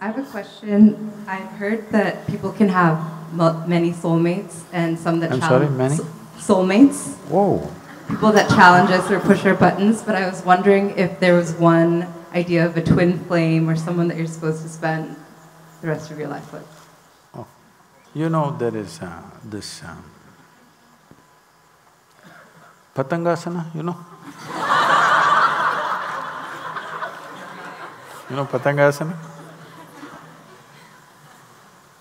I have a question. I've heard that people can have many soulmates and some that I'm challenge sorry, many? soulmates. Whoa, People that challenge us or push our buttons. But I was wondering if there was one idea of a twin flame or someone that you're supposed to spend the rest of your life with. you know there is uh, this um, Patangasana, you know? you know Patangasana?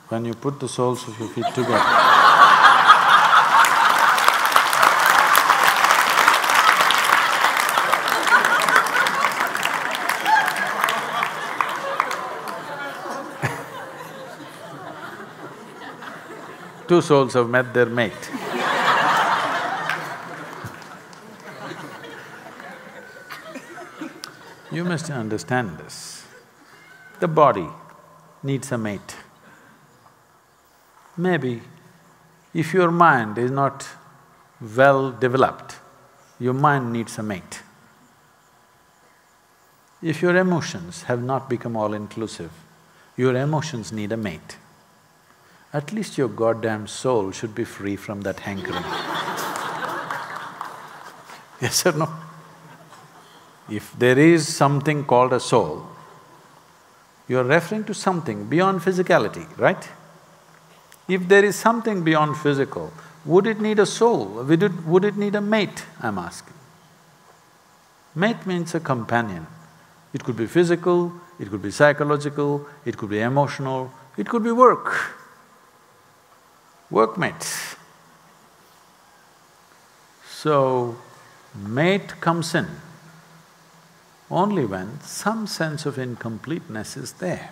When you put the soles of your feet together. Two souls have met their mate. You must understand this. The body needs a mate. Maybe if your mind is not well developed, your mind needs a mate. If your emotions have not become all-inclusive, your emotions need a mate. At least your goddamn soul should be free from that hankering. yes or no? If there is something called a soul, you're referring to something beyond physicality, right? If there is something beyond physical, would it need a soul? Would it, need a mate, I'm asking? Mate means a companion. It could be physical, it could be psychological, it could be emotional, it could be work. Workmates. So, mate comes in only when some sense of incompleteness is there.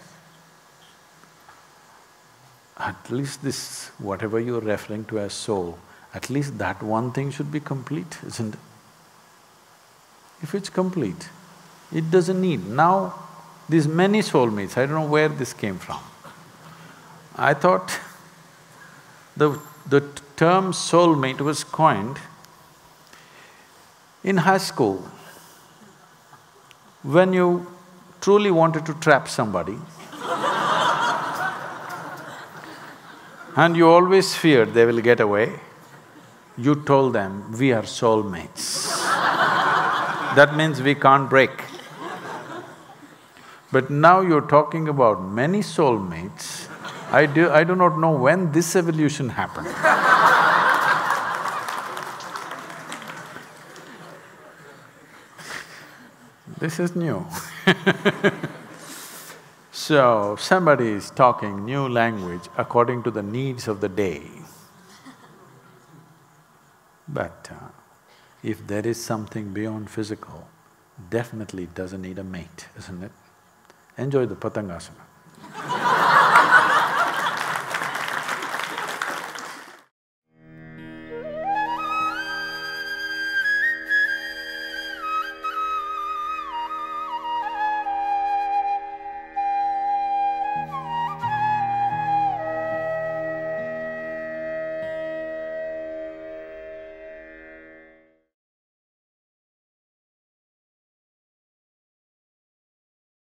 At least this, whatever you're referring to as soul, at least that one thing should be complete, isn't it? If it's complete, it doesn't need… Now, these many soulmates, I don't know where this came from. I thought the, the term soulmate was coined in high school. When you truly wanted to trap somebody and you always feared they will get away, you told them, we are soulmates. that means we can't break. But now you're talking about many soulmates, I do… I do not know when this evolution happened. this is new So, somebody is talking new language according to the needs of the day. But uh, if there is something beyond physical, definitely it doesn't need a mate, isn't it? Enjoy the Patangasana.